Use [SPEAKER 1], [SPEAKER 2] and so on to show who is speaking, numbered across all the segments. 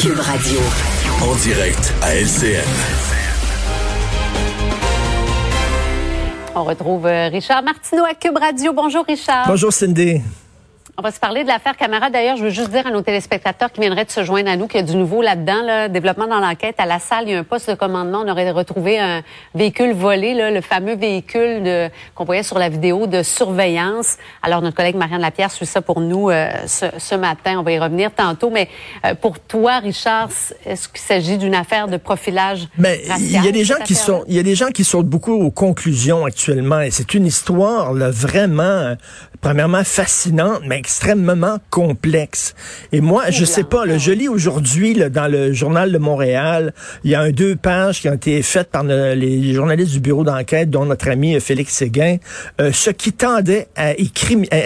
[SPEAKER 1] Cube Radio.
[SPEAKER 2] En direct à LCN.
[SPEAKER 3] On retrouve euh, Richard Martineau à Cube Radio. Bonjour Richard.
[SPEAKER 4] Bonjour Cindy.
[SPEAKER 3] On va se parler de l'affaire Camara. D'ailleurs, je veux juste dire à nos téléspectateurs qui viendraient de se joindre à nous qu'il y a du nouveau là-dedans. Là, développement dans l'enquête. À la salle, il y a un poste de commandement. On aurait retrouvé un véhicule volé, là, le fameux véhicule de- qu'on voyait sur la vidéo de surveillance. Alors, notre collègue Marianne Lapierre suit ça pour nous euh, ce, ce matin. On va y revenir tantôt. Mais euh, pour toi, Richard, est-ce qu'il s'agit d'une affaire de profilage
[SPEAKER 4] Mais il y a des gens qui sont, il y a des gens qui sautent beaucoup aux conclusions actuellement, et c'est une histoire là, vraiment, euh, premièrement fascinante, mais extrêmement complexe. Et moi, je sais pas, là, je lis aujourd'hui dans le journal de Montréal, il y a un deux pages qui ont été faites par le- les journalistes du bureau d'enquête, dont notre ami euh, Félix Séguin, euh, ce qui tendait à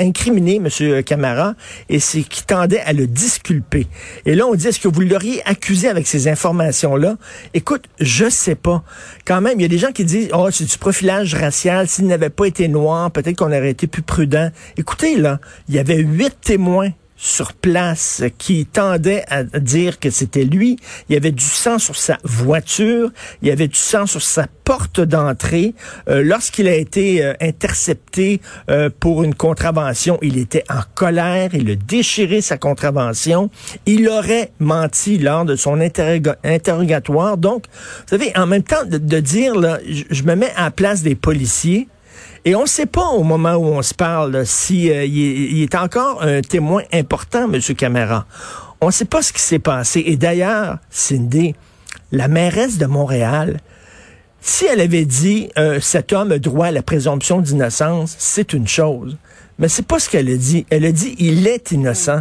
[SPEAKER 4] incriminer M. Camara et ce qui tendait à le disculper. Et là, on dit, est-ce que vous l'auriez accusé avec ces informations-là? Écoute, je sais pas. Quand même, il y a des gens qui disent, oh, c'est du profilage racial. S'il n'avait pas été noir, peut-être qu'on aurait été plus prudent. Écoutez, là, il y avait huit témoins sur place qui tendaient à dire que c'était lui. Il y avait du sang sur sa voiture, il y avait du sang sur sa porte d'entrée. Euh, Lorsqu'il a été euh, intercepté euh, pour une contravention, il était en colère, il a déchiré sa contravention. Il aurait menti lors de son interroga- interrogatoire. Donc, vous savez, en même temps de, de dire, là, je, je me mets à la place des policiers. Et on ne sait pas au moment où on se parle là, si euh, il, est, encore un témoin important, M. Camara. On ne sait pas ce qui s'est passé. Et d'ailleurs, Cindy, la mairesse de Montréal, si elle avait dit euh, cet homme a droit à la présomption d'innocence, c'est une chose. Mais c'est pas ce qu'elle a dit. Elle a dit il est innocent.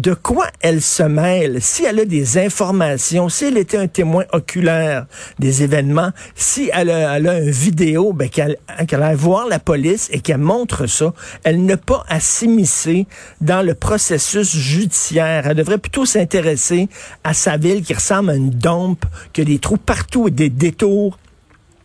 [SPEAKER 4] De quoi elle se mêle? Si elle a des informations, si elle était un témoin oculaire des événements, si elle a, elle une vidéo, ben qu'elle qu'elle aille voir la police et qu'elle montre ça, elle n'a pas à s'immiscer dans le processus judiciaire. Elle devrait plutôt s'intéresser à sa ville qui ressemble à une dompe, qui a des trous partout et des détours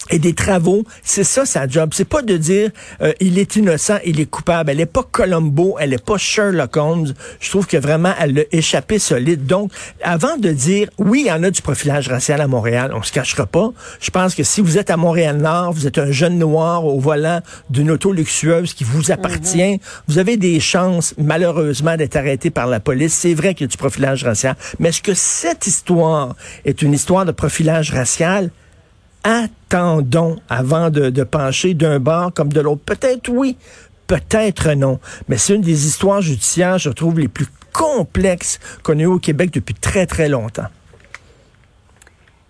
[SPEAKER 4] et des travaux, c'est ça sa job. C'est pas de dire euh, il est innocent, il est coupable. Elle est pas Columbo, elle est pas Sherlock Holmes. Je trouve que vraiment elle a échappé solide. Donc, avant de dire oui, il y en a du profilage racial à Montréal, on se cachera pas. Je pense que si vous êtes à Montréal-Nord, vous êtes un jeune noir au volant d'une auto luxueuse qui vous appartient, vous avez des chances malheureusement d'être arrêté par la police. C'est vrai qu'il y a du profilage racial, mais est-ce que cette histoire est une histoire de profilage racial? Attendons avant de, pencher d'un bord comme de l'autre. Peut-être oui, peut-être non. Mais c'est une des histoires judiciaires, je trouve, les plus complexes qu'on ait au Québec depuis très, très longtemps.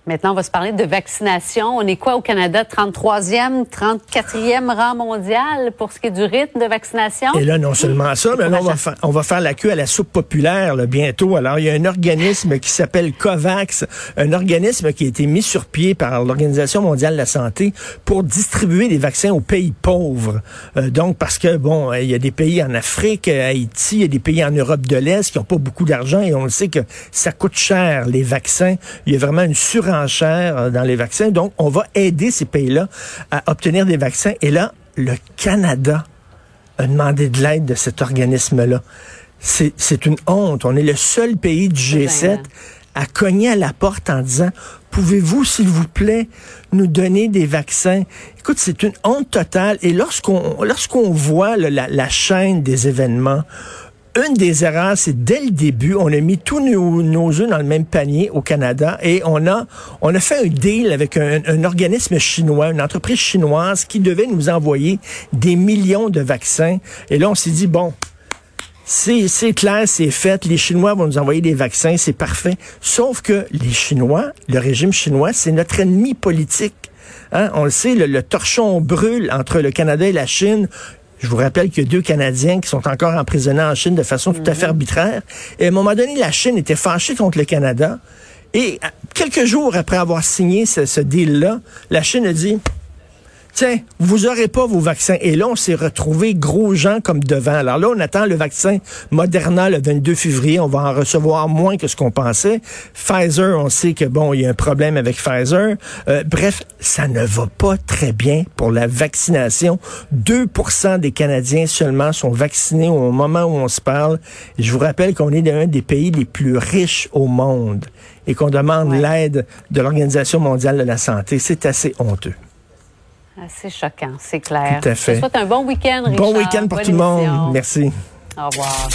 [SPEAKER 3] Maintenant, on va se parler de vaccination. On est quoi au Canada? 33e, 34e rang mondial pour ce qui est du rythme de vaccination?
[SPEAKER 4] Et là, non seulement ça, mais là, on va, fa- on va faire la queue à la soupe populaire là, bientôt. Alors, il y a un organisme qui s'appelle COVAX, un organisme qui a été mis sur pied par l'Organisation mondiale de la santé pour distribuer des vaccins aux pays pauvres. Euh, donc, parce que, bon, euh, il y a des pays en Afrique, euh, Haïti, il y a des pays en Europe de l'Est qui n'ont pas beaucoup d'argent et on le sait que ça coûte cher, les vaccins. Il y a vraiment une surenchère euh, dans les vaccins. Donc, on va aider ces pays-là à obtenir des vaccins. Et là, le Canada a demandé de l'aide de cet organisme-là. C'est c'est une honte. On est le seul pays du G7
[SPEAKER 3] gênant.
[SPEAKER 4] à cogner à la porte en disant Pouvez-vous, s'il vous plaît, nous donner des vaccins? Écoute, c'est une honte totale. Et lorsqu'on lorsqu'on voit là, la, la chaîne des événements, une des erreurs, c'est dès le début, on a mis tous nos, nos œufs dans le même panier au Canada et on a, on a fait un deal avec un, organisme chinois, une entreprise chinoise qui devait nous envoyer des millions de vaccins. Et là, on s'est dit, bon, c'est clair, c'est fait. Les Chinois vont nous envoyer des vaccins, c'est parfait. Sauf que les Chinois, le régime chinois, c'est notre ennemi politique. Hein? On le sait, le torchon brûle entre le Canada et la Chine. Je vous rappelle qu'il y a deux Canadiens qui sont encore emprisonnés en Chine de façon tout à fait arbitraire. Et à un moment donné, la Chine était fâchée contre le Canada. Et quelques jours après avoir signé ce, ce deal-là, la Chine a dit, tiens, vous aurez pas vos vaccins. Et là, on s'est retrouvé gros gens comme devant. Alors là, on attend le vaccin Moderna le 22 février. On va en recevoir moins que ce qu'on pensait. Pfizer, on sait que bon, il y a un problème avec Pfizer. Euh, bref, ça ne va pas très bien pour la vaccination. 2% des Canadiens seulement sont vaccinés au moment où on se parle. Je vous rappelle qu'on est l'un des pays les plus riches au monde et qu'on demande l'aide de l'Organisation mondiale de la santé. C'est assez honteux.
[SPEAKER 3] C'est choquant, c'est clair.
[SPEAKER 4] Tout à fait.
[SPEAKER 3] Je te souhaite un bon week-end, Richard.
[SPEAKER 4] Bon week-end pour
[SPEAKER 3] Bonne
[SPEAKER 4] tout le monde. Merci.
[SPEAKER 3] Au revoir.